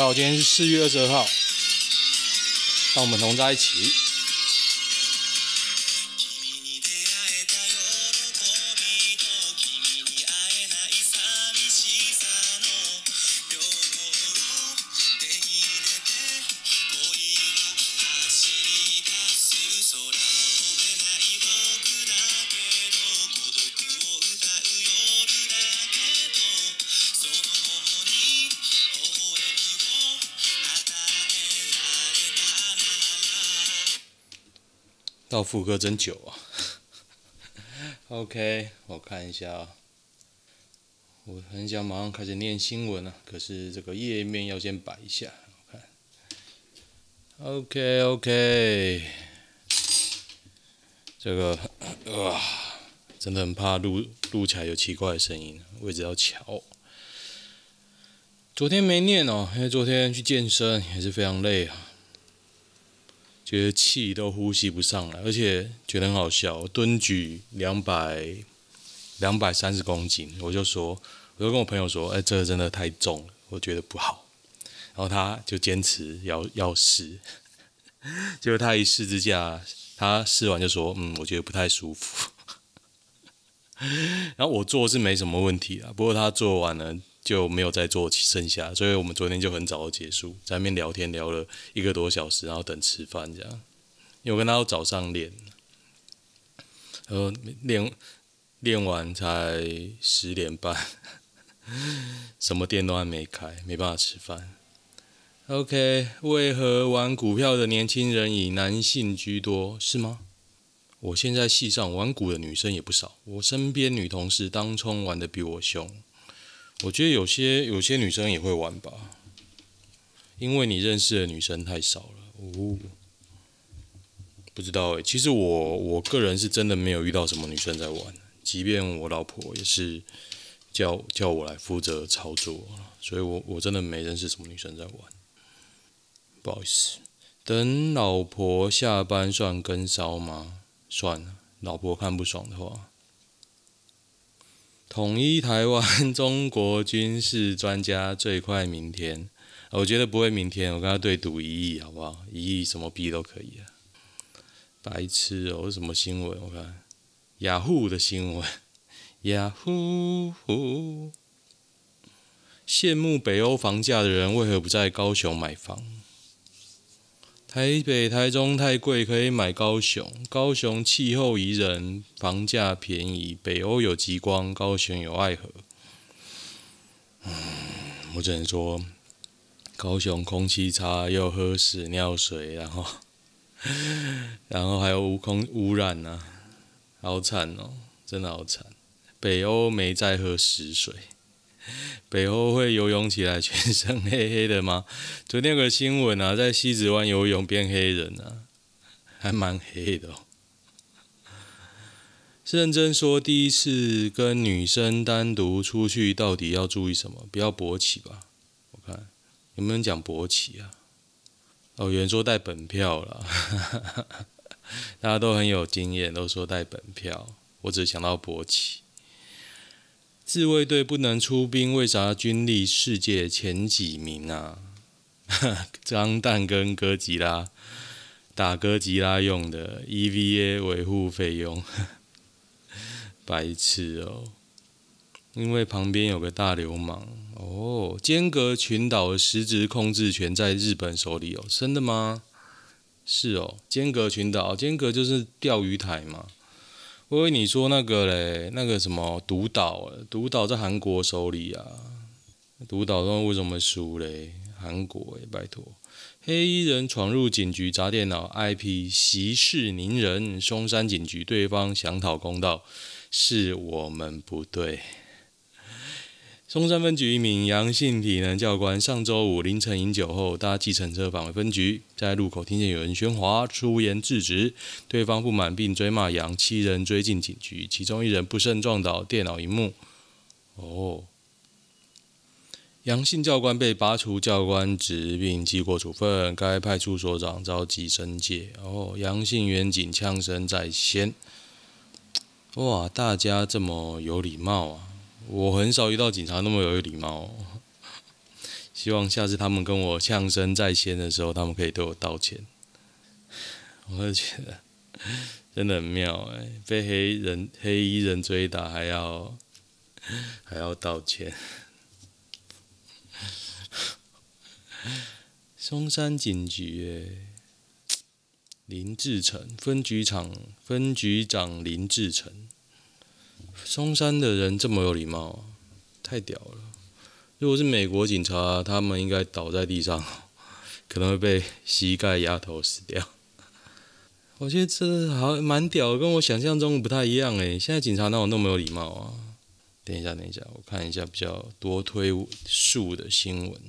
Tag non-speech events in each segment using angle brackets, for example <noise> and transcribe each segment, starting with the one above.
好，今天是四月二十二号，让我们同在一起。副歌真久啊！<laughs> OK，我看一下啊，我很想马上开始念新闻啊，可是这个页面要先摆一下。我看，OK OK，这个 <coughs> 哇，真的很怕录录起来有奇怪的声音，位置要乔。昨天没念哦，因为昨天去健身也是非常累啊。觉得气都呼吸不上来，而且觉得很好笑。蹲举两百两百三十公斤，我就说，我就跟我朋友说，哎，这个真的太重了，我觉得不好。然后他就坚持要要试，<laughs> 结果他一试之下，他试完就说，嗯，我觉得不太舒服。<laughs> 然后我做是没什么问题啊，不过他做完了。就没有再做剩下，所以我们昨天就很早就结束，在那边聊天聊了一个多小时，然后等吃饭这样。因为我跟他早上练，然后练练完才十点半，<laughs> 什么店都还没开，没办法吃饭。OK，为何玩股票的年轻人以男性居多？是吗？我现在系上玩股的女生也不少，我身边女同事当冲玩的比我凶。我觉得有些有些女生也会玩吧，因为你认识的女生太少了。哦，不知道诶，其实我我个人是真的没有遇到什么女生在玩，即便我老婆也是叫叫我来负责操作，所以我我真的没认识什么女生在玩。不好意思，等老婆下班算跟骚吗？算了，老婆看不爽的话。统一台湾，中国军事专家最快明天，我觉得不会明天，我跟他对赌一亿，好不好？一亿什么币都可以啊。白痴哦，什么新闻？我看雅虎的新闻，雅虎，羡慕北欧房价的人为何不在高雄买房？台北、台中太贵，可以买高雄。高雄气候宜人，房价便宜。北欧有极光，高雄有爱河。嗯，我只能说，高雄空气差，又喝屎尿水，然后，然后还有污空污染呢、啊，好惨哦，真的好惨。北欧没在喝屎水。<laughs> 北欧会游泳起来全身黑黑的吗？昨天有个新闻啊，在西子湾游泳变黑人啊，还蛮黑的。是认真说，第一次跟女生单独出去，到底要注意什么？不要勃起吧？我看有没有人讲勃起啊？哦，有人说带本票了，<laughs> 大家都很有经验，都说带本票。我只想到勃起。自卫队不能出兵，为啥军力世界前几名啊？<laughs> 张弹跟哥吉拉打哥吉拉用的 EVA 维护费用，<laughs> 白痴哦！因为旁边有个大流氓哦。尖阁群岛的实质控制权在日本手里哦，真的吗？是哦，尖阁群岛，尖阁就是钓鱼台嘛。我以为你说那个嘞，那个什么独岛，独岛在韩国手里啊。独岛中为什么输嘞？韩国诶，拜托。黑衣人闯入警局砸电脑，IP 息事宁人。松山警局对方想讨公道，是我们不对。松山分局一名阳性体能教官上周五凌晨饮酒后搭计程车返回分局，在路口听见有人喧哗，出言制止，对方不满并追骂杨，七人追进警局，其中一人不慎撞倒电脑萤幕。哦，阳性教官被拔除教官职并记过处分，该派出所长召集申诫。哦，阳性员警枪声在先。哇，大家这么有礼貌啊！我很少遇到警察那么有礼貌，希望下次他们跟我呛声在先的时候，他们可以对我道歉。我就觉得真的很妙哎，被黑人黑衣人追打还要还要道歉。松山警局哎，林志成分局长分局长林志成，松山的人这么有礼貌，太屌了。如果是美国警察，他们应该倒在地上，可能会被膝盖压头死掉。我觉得这好蛮屌，跟我想象中不太一样诶。现在警察哪有那么有礼貌啊？等一下，等一下，我看一下比较多推数的新闻。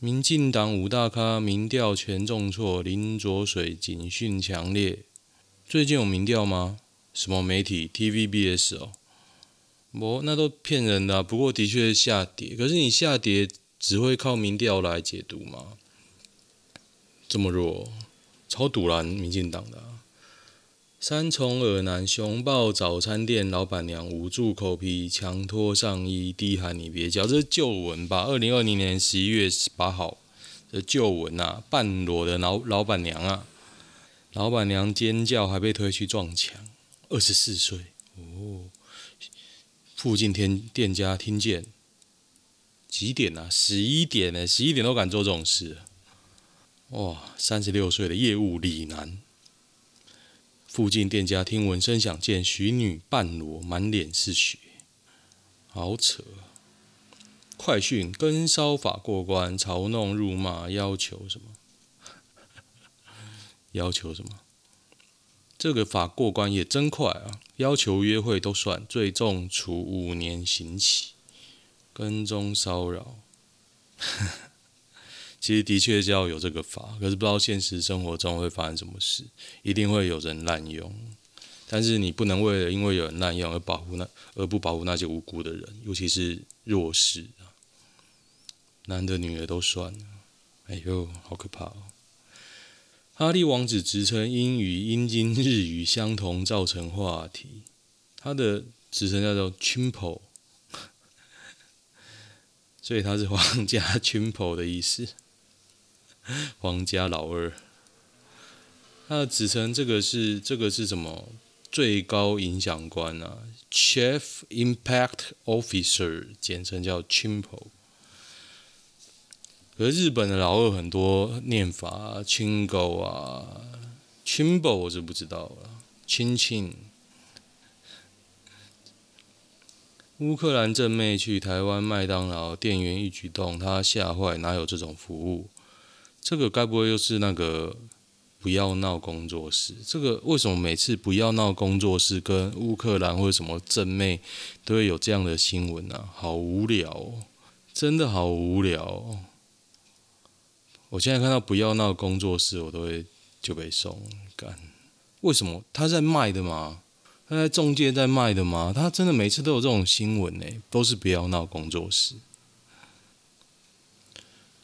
民进党五大咖民调全重挫，林卓水警讯强烈。最近有民调吗？什么媒体？TVBS 哦。不，那都骗人的。不过的确下跌，可是你下跌只会靠民调来解读吗？这么弱，超堵烂民进党的。三重耳男熊抱早餐店老板娘，捂住口皮，强脱上衣，低喊你别叫，这是旧闻吧？二零二零年十一月十八号的旧闻啊，半裸的老老板娘啊，老板娘尖叫，还被推去撞墙，二十四岁哦。附近店店家听见几点啊？十一点呢？十一点都敢做这种事？哇！三十六岁的业务李男，附近店家听闻声响，见徐女半裸，满脸是血，好扯！快讯：跟骚法过关，嘲弄辱骂，要求什么？要求什么？这个法过关也真快啊！要求约会都算，最重处五年刑期。跟踪骚扰，<laughs> 其实的确是要有这个法，可是不知道现实生活中会发生什么事，一定会有人滥用。但是你不能为了因为有人滥用而保护那而不保护那些无辜的人，尤其是弱势啊，男的女的都算了。哎呦，好可怕哦！哈利王子职称英语、英英日语相同，造成话题。他的职称叫做 Chimpo，<laughs> 所以他是皇家 Chimpo 的意思，皇家老二。他的职称这个是这个是什么？最高影响官啊，Chief Impact Officer，简称叫 Chimpo。可是日本的老二很多念法，Chingo 啊，Chimbo 我是不知道了，Chin Chin。乌克兰正妹去台湾麦当劳店员一举动，他吓坏，哪有这种服务？这个该不会又是那个不要闹工作室？这个为什么每次不要闹工作室跟乌克兰或者什么正妹都会有这样的新闻啊？好无聊哦，真的好无聊哦。我现在看到不要闹工作室，我都会就被送干。为什么他在卖的吗？他在中介在卖的吗？他真的每次都有这种新闻呢，都是不要闹工作室。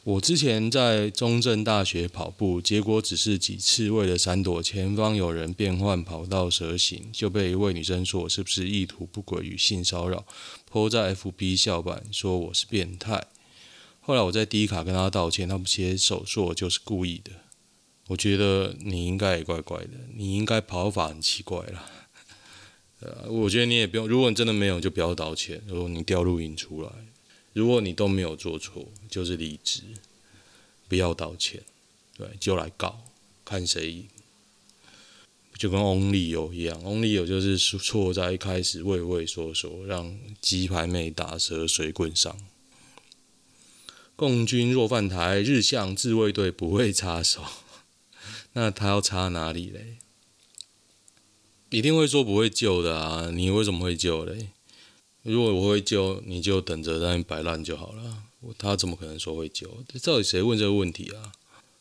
我之前在中正大学跑步，结果只是几次为了闪躲前方有人变换跑道蛇行，就被一位女生说我是不是意图不轨与性骚扰，po 在 FB 笑版说我是变态。后来我在第一卡跟他道歉，他不接受，说我就是故意的。我觉得你应该也怪怪的，你应该跑法很奇怪啦。呃，我觉得你也不用，如果你真的没有，就不要道歉。如果你调录音出来，如果你都没有做错，就是理智，不要道歉。对，就来告，看谁赢。就跟 Only 有一样，Only 有就是错在一开始畏畏缩缩，让鸡排妹打蛇随棍上。共军若犯台，日向自卫队不会插手。<laughs> 那他要插哪里嘞？一定会说不会救的啊！你为什么会救嘞？如果我会救，你就等着在那边摆烂就好了。他怎么可能说会救？到底谁问这个问题啊？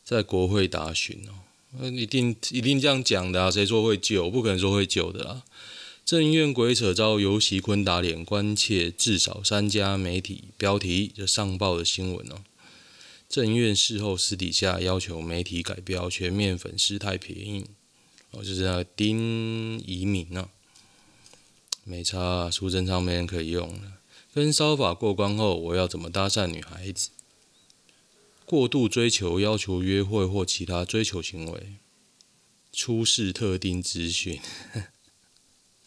在国会答询哦，一定一定这样讲的啊！谁说会救？不可能说会救的啊！政院鬼扯遭游锡坤打脸，关切至少三家媒体标题就上报的新闻哦。政院事后私底下要求媒体改标，全面粉丝太便宜哦，就是那个丁怡铭啊，没差，苏贞昌没人可以用了。跟骚法过关后，我要怎么搭讪女孩子？过度追求、要求约会或其他追求行为，出示特定资讯，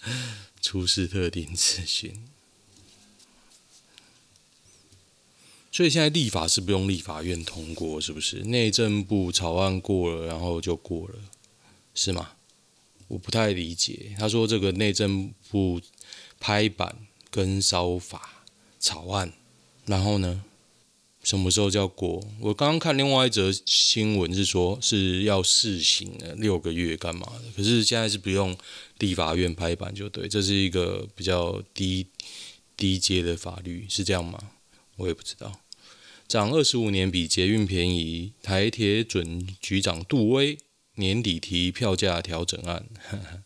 <laughs> 出示特定资讯。所以现在立法是不用立法院通过，是不是？内政部草案过了，然后就过了，是吗？我不太理解。他说这个内政部拍板跟烧法草案，然后呢？什么时候叫过？我刚刚看另外一则新闻是说是要试行了六个月干嘛的？可是现在是不用立法院拍板就对，这是一个比较低低阶的法律，是这样吗？我也不知道。涨二十五年比捷运便宜，台铁准局长杜威年底提票价调整案。<laughs>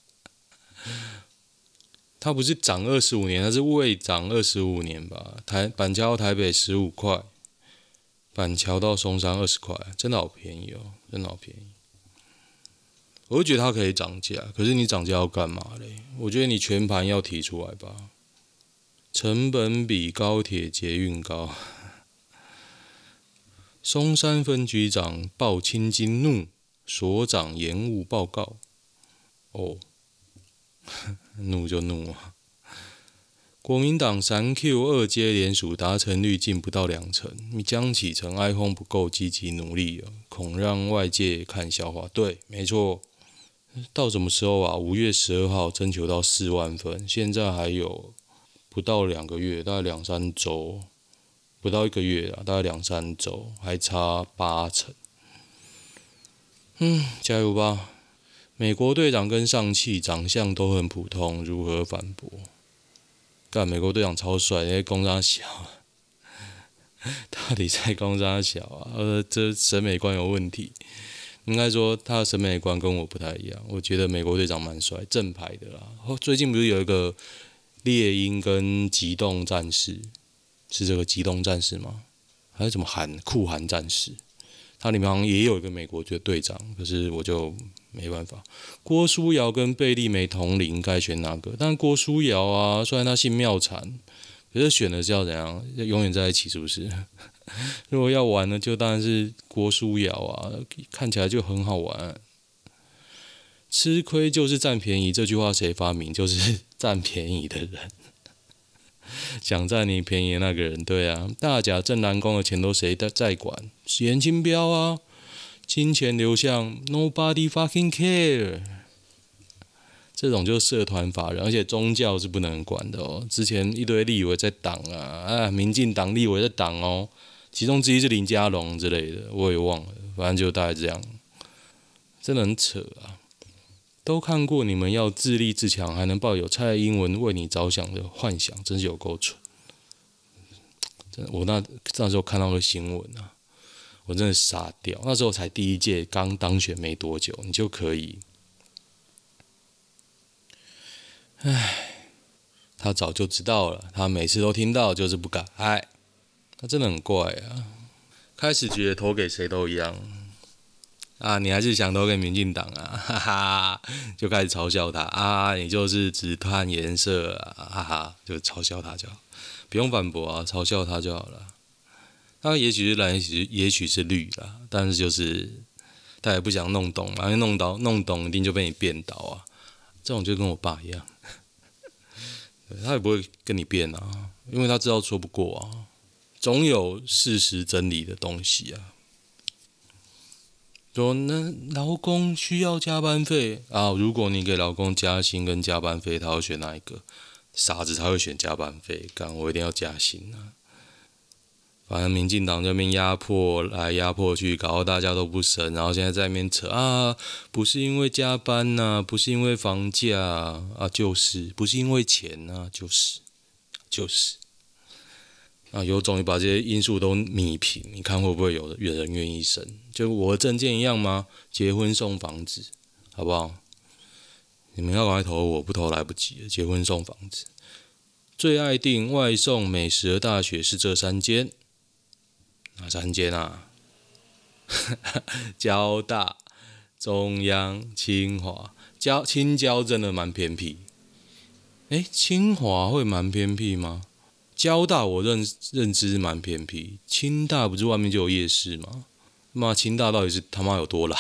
他不是涨二十五年，他是未涨二十五年吧？台板桥台北十五块。板桥到松山二十块，真的好便宜哦，真的好便宜。我就觉得它可以涨价，可是你涨价要干嘛嘞？我觉得你全盘要提出来吧。成本比高铁捷运高。松山分局长报青金怒，所长延误报告。哦，<laughs> 怒就怒啊。国民党三 Q 二阶联署达成率近不到两成，江启臣 iPhone 不够积极努力，恐让外界看笑话。对，没错。到什么时候啊？五月十二号征求到四万份，现在还有不到两个月，大概两三周，不到一个月啊，大概两三周，还差八成。嗯，加油吧！美国队长跟上汽长相都很普通，如何反驳？干美国队长超帅，因为公差小，<laughs> 到底在公差小啊？呃，这审美观有问题。应该说他的审美观跟我不太一样。我觉得美国队长蛮帅，正牌的啦。最近不是有一个猎鹰跟机动战士，是这个机动战士吗？还是什么韩酷韩战士？它里面好像也有一个美国队队长，可是我就。没办法，郭书瑶跟贝利美同龄，该选哪个？但郭书瑶啊，虽然他姓妙婵，可是选的是要怎样？要永远在一起是不是？<laughs> 如果要玩呢，就当然是郭书瑶啊，看起来就很好玩。吃亏就是占便宜，这句话谁发明？就是占便宜的人，<laughs> 想占你便宜的那个人。对啊，大甲镇澜宫的钱都谁在在管？颜清标啊。金钱流向，Nobody fucking care。这种就是社团法人，而且宗教是不能管的哦。之前一堆立委在挡啊，啊，民进党立委在挡哦，其中之一是林佳龙之类的，我也忘了，反正就大概这样。真的很扯啊！都看过你们要自立自强，还能抱有蔡英文为你着想的幻想，真是有够蠢。真，我那那时候看到个新闻啊。我真的傻掉，那时候才第一届刚当选没多久，你就可以，唉，他早就知道了，他每次都听到就是不改，唉，他真的很怪啊。开始觉得投给谁都一样，啊，你还是想投给民进党啊，<laughs> 哈哈，就开始嘲笑他。啊，你就是只看颜色啊，哈哈，就嘲笑他就好，不用反驳啊，嘲笑他就好了。他也许是蓝，也许也许是绿啦，但是就是他也不想弄懂嘛，因为弄到弄懂一定就被你变倒啊。这种就跟我爸一样，<laughs> 他也不会跟你变啊，因为他知道说不过啊，总有事实真理的东西啊。说那劳工需要加班费啊，如果你给劳工加薪跟加班费，他会选哪一个？傻子才会选加班费，干我一定要加薪啊。反正民进党这边压迫来压迫去，搞到大家都不省，然后现在在那边扯啊，不是因为加班呐、不是因为房价啊，就是不是因为钱呐、就是就是啊，有种你把这些因素都弭平，你看会不会有有人愿意生？就我的政见一样吗？结婚送房子，好不好？你们要赶快投我，不投来不及了。结婚送房子，最爱订外送美食的大学是这三间。啊三间啊？<laughs> 交大、中央、清华。交清交真的蛮偏僻。诶，清华会蛮偏僻吗？交大我认认知蛮偏僻。清大不是外面就有夜市吗？妈，清大到底是他妈有多懒？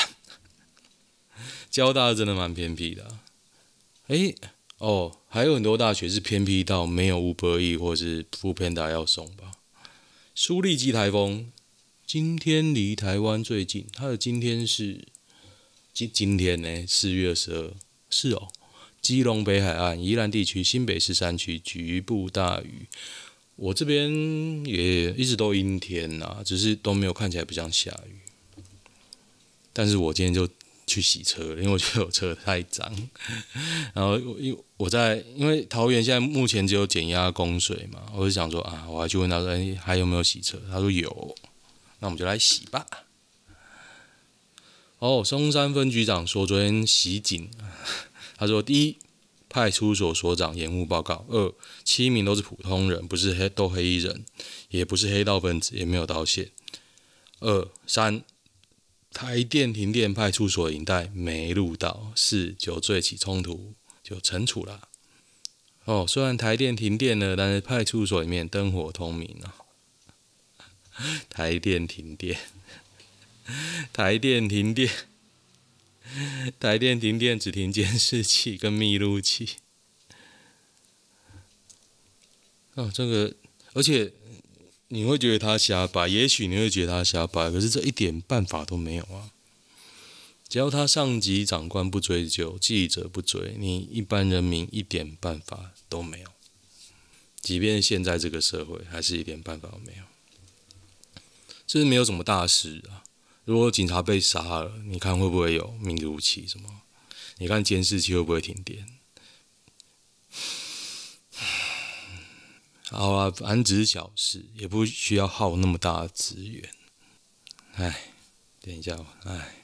<laughs> 交大真的蛮偏僻的、啊。哎、哦，还有很多大学是偏僻到没有 UberE 或是 f o o p a n d a 要送吧？苏力基台风今天离台湾最近，它的今天是今今天呢？四月二十二，是哦。基隆北海岸、宜兰地区、新北市山区局部大雨。我这边也一直都阴天呐、啊，只是都没有看起来不像下雨。但是我今天就去洗车，<laughs> 因为我觉得我车太脏。<laughs> 然后因我在因为桃园现在目前只有减压供水嘛，我就想说啊，我还去问他说，哎，还有没有洗车？他说有，那我们就来洗吧。哦，松山分局长说昨天袭警，<laughs> 他说第一。派出所所长延误报告。二，七名都是普通人，不是黑都黑衣人，也不是黑道分子，也没有道歉。二三，台电停电，派出所影带没录到。四，酒醉起冲突就惩处了。哦，虽然台电停电了，但是派出所里面灯火通明啊。<laughs> 台电停电，台电停电。台电停电，只停监视器跟密录器。哦，这个，而且你会觉得他瞎掰，也许你会觉得他瞎掰，可是这一点办法都没有啊！只要他上级长官不追究，记者不追，你一般人民一点办法都没有。即便现在这个社会，还是一点办法都没有。这是没有什么大事啊。如果警察被杀了，你看会不会有密录器什么？你看监视器会不会停电？好啊，反正只是小事，也不需要耗那么大的资源。哎，等一下，哎，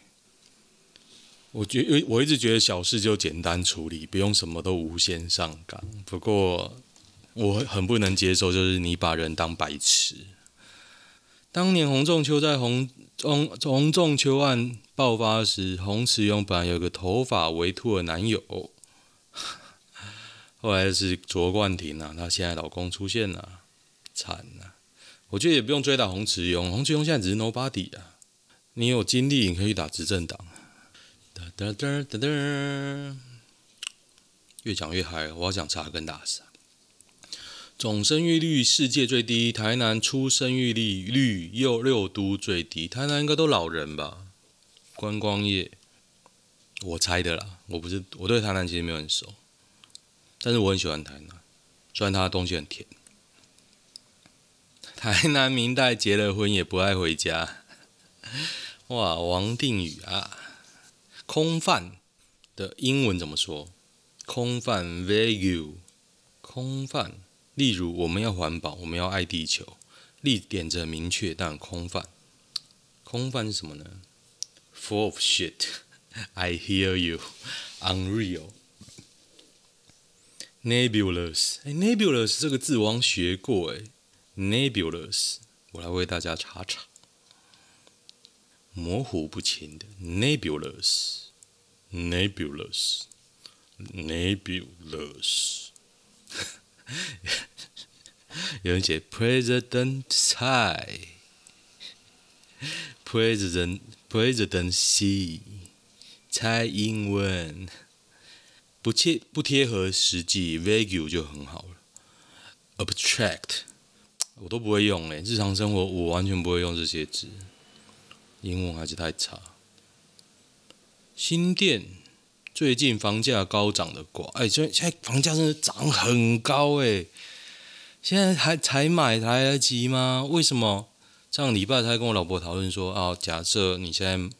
我觉我一直觉得小事就简单处理，不用什么都无限上纲。不过我很不能接受，就是你把人当白痴。当年洪仲丘在洪洪洪仲丘案爆发时，洪慈庸本来有个头发微秃的男友，后来是卓冠廷啊，她现在老公出现了，惨了。我觉得也不用追打洪慈庸，洪慈庸现在只是 nobody 啊。你有精力，你可以打执政党。哒哒哒哒哒，越讲越嗨，我要讲查根达斯。总生育率世界最低，台南出生育率率又六都最低。台南应该都老人吧？观光业，我猜的啦。我不是，我对台南其实没有很熟，但是我很喜欢台南，虽然它的东西很甜。<laughs> 台南明代结了婚也不爱回家。<laughs> 哇，王定宇啊，空泛的英文怎么说？空泛 （value） 空泛。例如，我们要环保，我们要爱地球，立点子很明确，但空泛。空泛是什么呢？Full of shit. <laughs> I hear you. Unreal. nebulous，哎，nebulous 这个字我好像学过哎。Nebulous，我来为大家查查。模糊不清的。Nebulous. Nebulous. Nebulous. 有人写 President 蔡，president President Xi，蔡英文，不切不贴合实际，vague 就很好了。Abstract 我都不会用诶，日常生活我完全不会用这些字，英文还是太差。新店。最近房价高涨的挂，哎，现现在房价真的涨很高哎，现在还才买来得及吗？为什么？上礼拜才跟我老婆讨论说，啊，假设你现在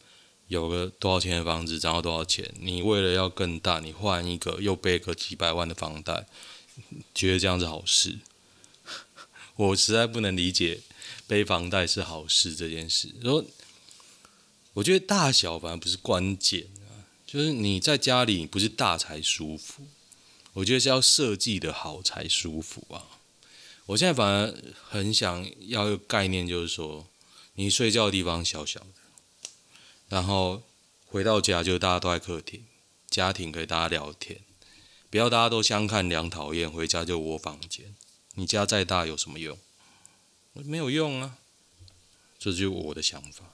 有个多少钱的房子，涨到多少钱，你为了要更大，你换一个又背个几百万的房贷，觉得这样子好事？<laughs> 我实在不能理解背房贷是好事这件事。说，我觉得大小反而不是关键。就是你在家里不是大才舒服，我觉得是要设计的好才舒服啊。我现在反而很想要一个概念，就是说你睡觉的地方小小的，然后回到家就大家都在客厅，家庭可以大家聊天，不要大家都相看两讨厌，回家就窝房间。你家再大有什么用？没有用啊，这就我的想法。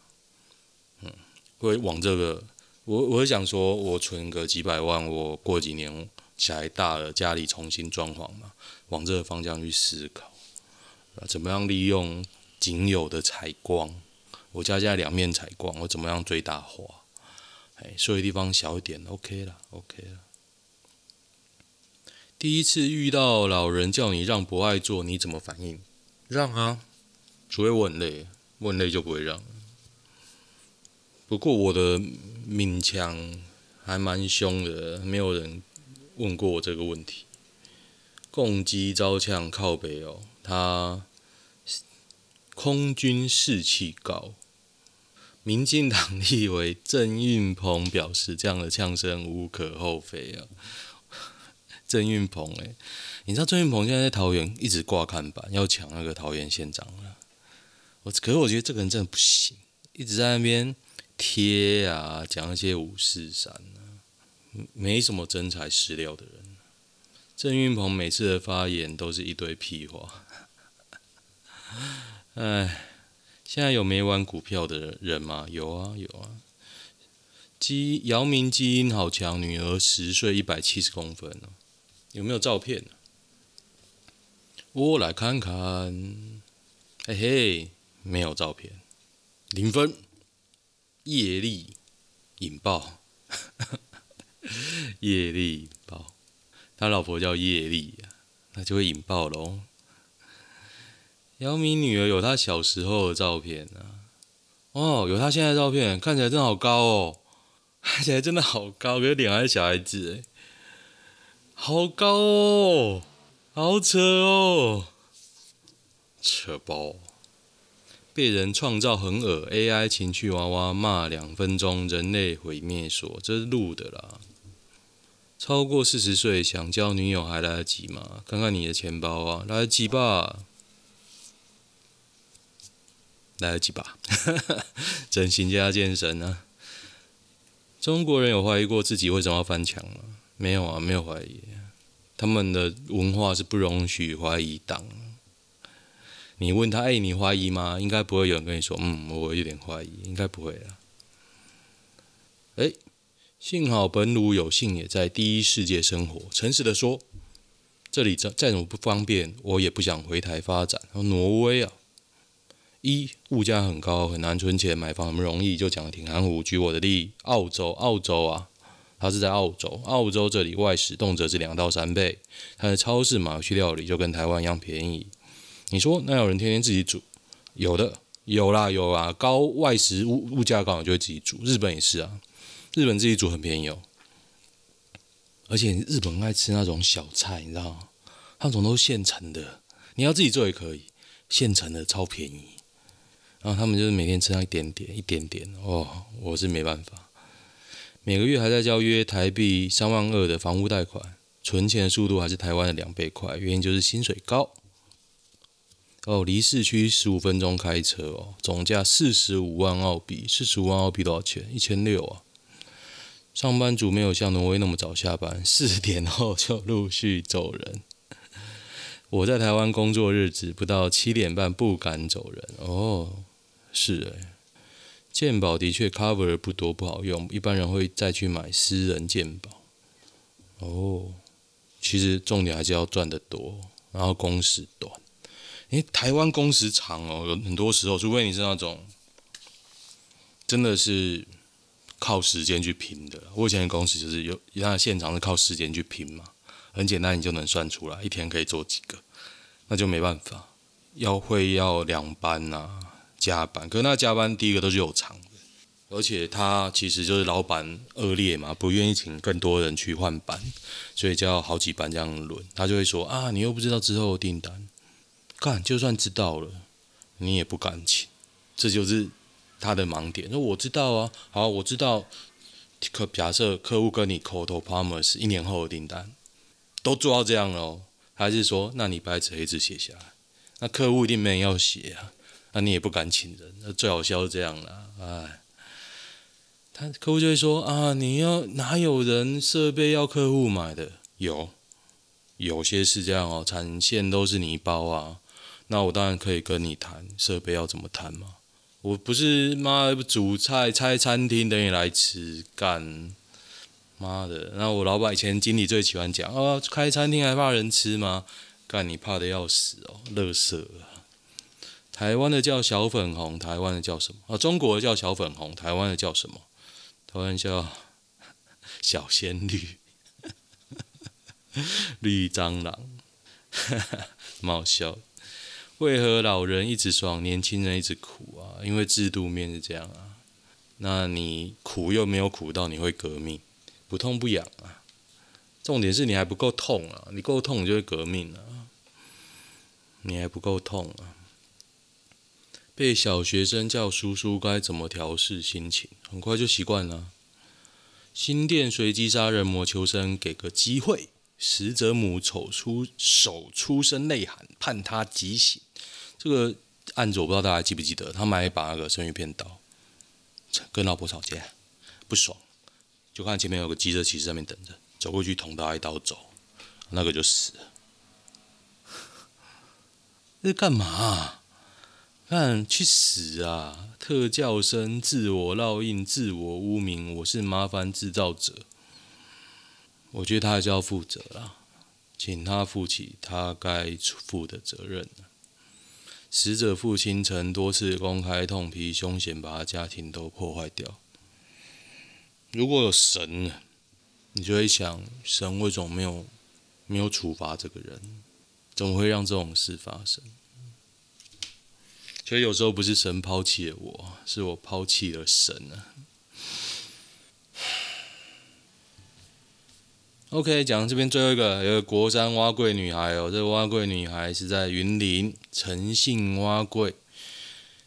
嗯，会往这个，我我会想说，我存个几百万，我过几年起来大了，家里重新装潢嘛，往这个方向去思考，啊怎么样利用仅有的采光？我家现在两面采光，我怎么样最大化？哎，所以地方小一点，OK 了，OK 了。第一次遇到老人叫你让不爱做，你怎么反应？让啊，除非我很累，我很累就不会让。不过我的勉强还蛮凶的，没有人问过我这个问题。共机招呛靠北哦，他空军士气高。民进党立委郑运鹏表示，这样的呛声无可厚非啊。<laughs> 郑运鹏，哎，你知道郑运鹏现在在桃园一直挂看板，要抢那个桃园县长了。我可是我觉得这个人真的不行，一直在那边贴啊，讲一些五四三啊，没什么真材实料的人。郑运鹏每次的发言都是一堆屁话。<laughs> 哎，现在有没玩股票的人吗？有啊，有啊。基姚明基因好强，女儿十岁，一百七十公分。有没有照片？我来看看。嘿嘿，没有照片，零分。业力引爆，<laughs> 业力引爆，他老婆叫业力，那就会引爆喽。姚明女儿有他小时候的照片啊，哦，有他现在的照片，看起来真的好高哦，<laughs> 看起来真的好高，可是脸还是小孩子哎。好高哦，好扯哦，扯爆！被人创造很恶，AI 情趣娃娃骂两分钟，人类毁灭说这是录的啦。超过四十岁想交女友还来得及吗？看看你的钱包啊，来得及吧？来得及吧？<laughs> 整形加健身啊！中国人有怀疑过自己为什么要翻墙吗？没有啊，没有怀疑。他们的文化是不容许怀疑党。你问他，哎，你怀疑吗？应该不会有人跟你说，嗯，我有点怀疑，应该不会啊。哎，幸好本鲁有幸也在第一世界生活，诚实的说，这里再再怎么不方便，我也不想回台发展。挪威啊，一物价很高，很难存钱买房，很容易，就讲得挺含糊。举我的例，澳洲，澳洲啊。他是在澳洲，澳洲这里外食动辄是两到三倍，他的超市买去料理就跟台湾一样便宜。你说那有人天天自己煮？有的，有啦，有啊。高外食物物价高，就会自己煮。日本也是啊，日本自己煮很便宜哦。而且日本爱吃那种小菜，你知道吗？那种都是现成的，你要自己做也可以，现成的超便宜。然后他们就是每天吃上一点点，一点点哦，我是没办法。每个月还在交约台币三万二的房屋贷款，存钱的速度还是台湾的两倍快，原因就是薪水高。哦，离市区十五分钟开车哦，总价四十五万澳币，四十五万澳币多少钱？一千六啊！上班族没有像挪威那么早下班，四点后就陆续走人。我在台湾工作日子不到七点半不敢走人哦，是诶。健保的确 cover 不多，不好用，一般人会再去买私人健保。哦，其实重点还是要赚得多，然后工时短。因为台湾工时长哦，有很多时候，除非你是那种真的是靠时间去拼的。我以前的工时就是有，那现场是靠时间去拼嘛，很简单，你就能算出来，一天可以做几个，那就没办法，要会要两班呐、加班，可那加班第一个都是有偿的，而且他其实就是老板恶劣嘛，不愿意请更多人去换班，所以叫好几班这样轮，他就会说啊，你又不知道之后的订单，干就算知道了，你也不敢请，这就是他的盲点。那我知道啊，好，我知道，可假设客户跟你口头 promise 一年后的订单，都做到这样了，还是说，那你白纸黑字写下来，那客户一定没人要写啊。那、你也不敢请人，那最好笑是这样了，哎，他客户就会说啊，你要哪有人设备要客户买的？有，有些是这样哦，产线都是你包啊，那我当然可以跟你谈设备要怎么谈嘛，我不是妈煮菜开餐厅等你来吃干，妈的！那我老板以前经理最喜欢讲啊，开餐厅还怕人吃吗？干你怕的要死哦，垃圾啊！台湾的叫小粉红，台湾的叫什么？啊，中国的叫小粉红，台湾的叫什么？台湾叫 <laughs> 小仙女，<laughs> 绿蟑螂，哈哈，蛮好笑。为何老人一直爽，年轻人一直苦啊？因为制度面是这样啊。那你苦又没有苦到你会革命，不痛不痒啊。重点是你还不够痛啊，你够痛你就会革命啊。你还不够痛啊！被小学生叫叔叔，该怎么调试心情？很快就习惯了。新店随机杀人魔求生，给个机会。死者母丑出手出声泪喊，判他极刑。这个案子我不知道大家记不记得？他买一把那个生鱼片刀，跟老婆吵架，不爽，就看前面有个机车骑士在那边等着，走过去捅他一刀走，那个就死了。<laughs> 这干嘛啊？看去死啊！特教生自我烙印、自我污名，我是麻烦制造者。我觉得他还是要负责啦，请他负起他该负的责任。死者父亲曾多次公开痛批凶险，把他家庭都破坏掉。如果有神，你就会想：神为什么没有没有处罚这个人？怎么会让这种事发生？所以有时候不是神抛弃了我，是我抛弃了神啊。OK，讲这边最后一个，有个国三碗粿女孩哦，这个碗粿女孩是在云林诚信碗粿。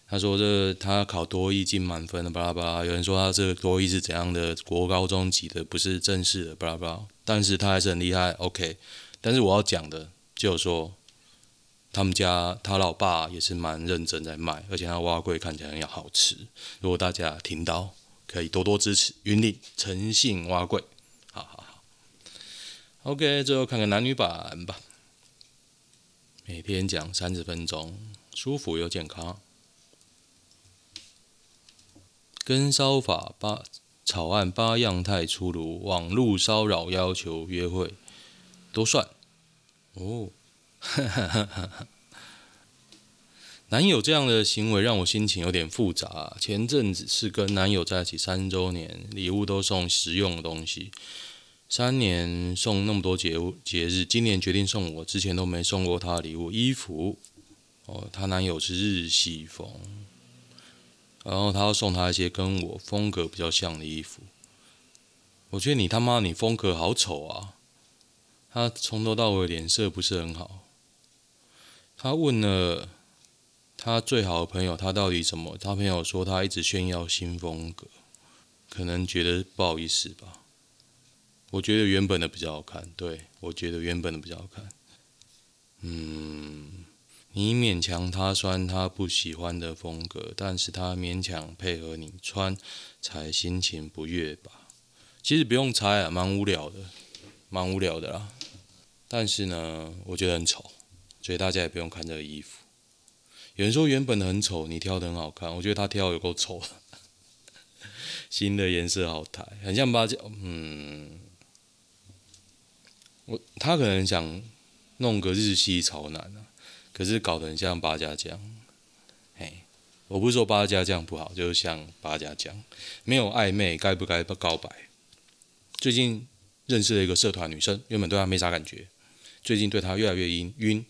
她说这她考多艺进满分的，巴拉巴拉。有人说她这个多艺是怎样的国高中级的，不是正式的，巴拉巴拉。但是她还是很厉害，OK。但是我要讲的就是说，他们家他老爸也是蛮认真在卖，而且他碗粿看起来很好吃。如果大家听到，可以多多支持云林诚信碗粿。好好好。OK，最后看看男女版吧。每天讲三十分钟，舒服又健康。跟骚法八草案八样态出炉，网络骚扰要求约会都算哦。哈哈哈哈男友这样的行为让我心情有点复杂。前阵子是跟男友在一起三周年，礼物都送实用的东西。三年送那么多节节日，今年决定送我之前都没送过他的礼物，衣服。哦，她男友是日系风。然后他要送他一些跟我风格比较像的衣服，我觉得你他妈你风格好丑啊！他从头到尾脸色不是很好。他问了他最好的朋友，他到底什么？他朋友说他一直炫耀新风格，可能觉得不好意思吧。我觉得原本的比较好看，对，我觉得原本的比较好看。嗯。你勉强他穿他不喜欢的风格，但是他勉强配合你穿，才心情不悦吧？其实不用猜啊，蛮无聊的，蛮无聊的啦。但是呢，我觉得很丑，所以大家也不用看这个衣服。有人说原本的很丑，你挑的很好看，我觉得他挑有够丑。<laughs> 新的颜色好台，很像八角，嗯，我他可能想弄个日系潮男啊。可是搞得很像八家将，嘿，我不是说八家酱不好，就是像八家酱，没有暧昧，该不该不告白？最近认识了一个社团女生，原本对她没啥感觉，最近对她越来越晕晕。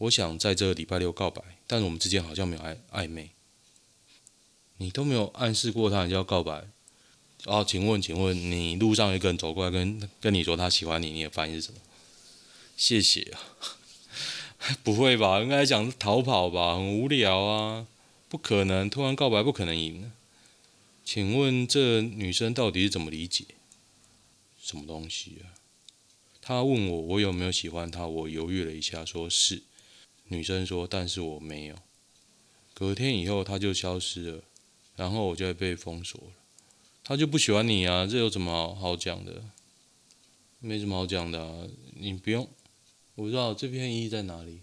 我想在这个礼拜六告白，但是我们之间好像没有暧暧昧。你都没有暗示过他，你就要告白？哦，请问，请问你路上一个人走过来跟跟你说他喜欢你，你的反应是什么？谢谢啊。<laughs> 不会吧？应该讲逃跑吧，很无聊啊，不可能突然告白，不可能赢。请问这女生到底是怎么理解？什么东西啊？她问我我有没有喜欢她，我犹豫了一下，说是。女生说，但是我没有。隔天以后她就消失了，然后我就被封锁了。她就不喜欢你啊？这有什么好讲的？没什么好讲的啊，你不用。我不知道这片意义在哪里。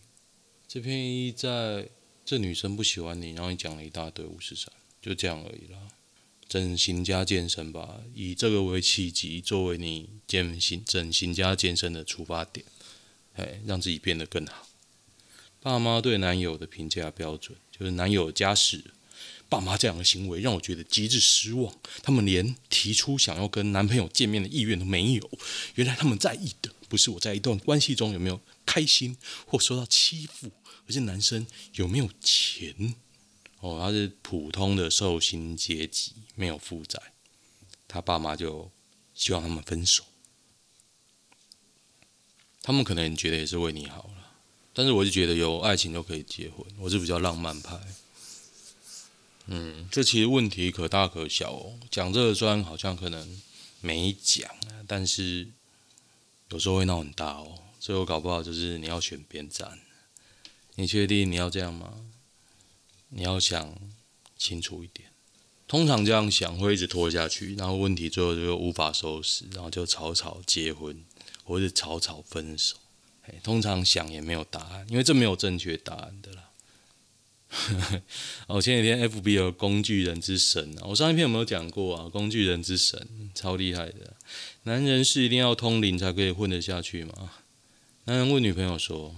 这片意义在这女生不喜欢你，然后你讲了一大堆五十三，就这样而已啦。整形加健身吧，以这个为契机，作为你健形、整形加健身的出发点，哎，让自己变得更好。爸妈对男友的评价标准就是男友家世。爸妈这样的行为让我觉得极致失望，他们连提出想要跟男朋友见面的意愿都没有。原来他们在意的不是我在一段关系中有没有开心或受到欺负，而是男生有没有钱。哦，他是普通的受薪阶级，没有负债。他爸妈就希望他们分手。他们可能觉得也是为你好，但是我就觉得有爱情都可以结婚，我是比较浪漫派。嗯，这其实问题可大可小哦。讲这个砖好像可能没讲，但是有时候会闹很大哦。最后搞不好就是你要选边站。你确定你要这样吗？你要想清楚一点。通常这样想会一直拖下去，然后问题最后就无法收拾，然后就草草结婚，或者草草分手。通常想也没有答案，因为这没有正确答案的啦。<laughs> 哦，前几天 FB 有工具人之神啊，我上一篇有没有讲过啊？工具人之神超厉害的，男人是一定要通灵才可以混得下去吗？男人问女朋友说：“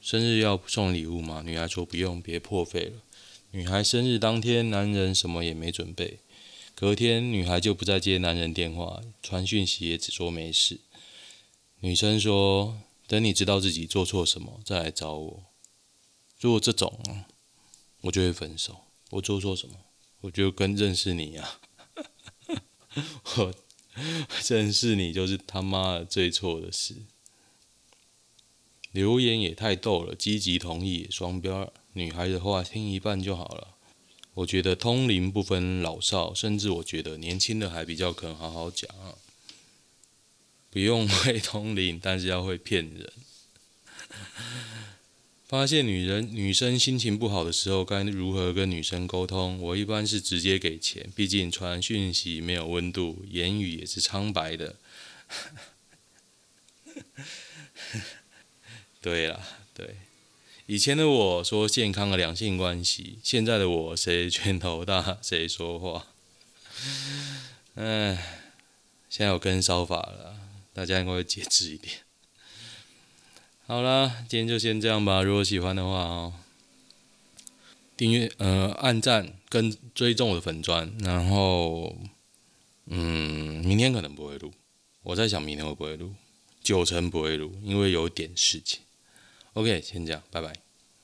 生日要送礼物吗？”女孩说：“不用，别破费了。”女孩生日当天，男人什么也没准备，隔天女孩就不再接男人电话，传讯息也只说没事。女生说：“等你知道自己做错什么再来找我。”如果这种。我就会分手。我做错什么？我就跟认识你呀、啊。<laughs> 我认识你就是他妈的最错的事。留言也太逗了，积极同意双标。女孩的话听一半就好了。我觉得通灵不分老少，甚至我觉得年轻的还比较肯好好讲。不用会通灵，但是要会骗人。发现女人女生心情不好的时候，该如何跟女生沟通？我一般是直接给钱，毕竟传讯息没有温度，言语也是苍白的。<laughs> 对啦，对，以前的我说健康的两性关系，现在的我谁拳头大谁说话。哎，现在有跟骚法了，大家应该会节制一点。好啦，今天就先这样吧。如果喜欢的话哦，订阅呃按赞跟追踪我的粉钻，然后嗯，明天可能不会录，我在想明天会不会录，九成不会录，因为有点事情。OK，先这样，拜拜。